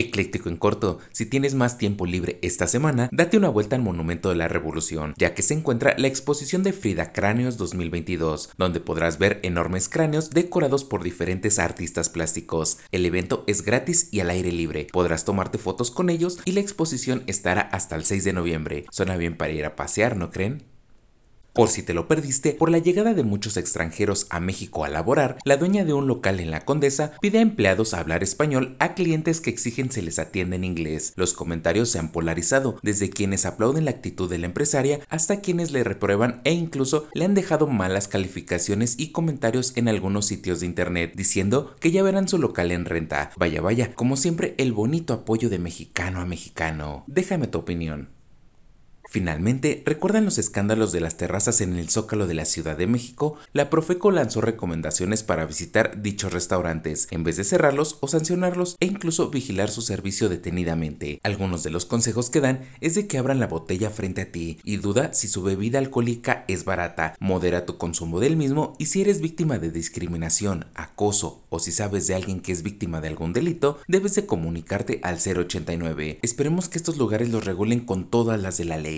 Ecléctico en corto, si tienes más tiempo libre esta semana, date una vuelta al Monumento de la Revolución, ya que se encuentra la exposición de Frida Cráneos 2022, donde podrás ver enormes cráneos decorados por diferentes artistas plásticos. El evento es gratis y al aire libre, podrás tomarte fotos con ellos y la exposición estará hasta el 6 de noviembre. Suena bien para ir a pasear, ¿no creen? Por si te lo perdiste, por la llegada de muchos extranjeros a México a laborar, la dueña de un local en la Condesa pide a empleados hablar español a clientes que exigen se les atienda en inglés. Los comentarios se han polarizado, desde quienes aplauden la actitud de la empresaria hasta quienes le reprueban e incluso le han dejado malas calificaciones y comentarios en algunos sitios de internet diciendo que ya verán su local en renta. Vaya, vaya, como siempre el bonito apoyo de mexicano a mexicano. Déjame tu opinión. Finalmente, ¿recuerdan los escándalos de las terrazas en el Zócalo de la Ciudad de México? La Profeco lanzó recomendaciones para visitar dichos restaurantes, en vez de cerrarlos o sancionarlos e incluso vigilar su servicio detenidamente. Algunos de los consejos que dan es de que abran la botella frente a ti y duda si su bebida alcohólica es barata, modera tu consumo del mismo y si eres víctima de discriminación, acoso o si sabes de alguien que es víctima de algún delito, debes de comunicarte al 089. Esperemos que estos lugares los regulen con todas las de la ley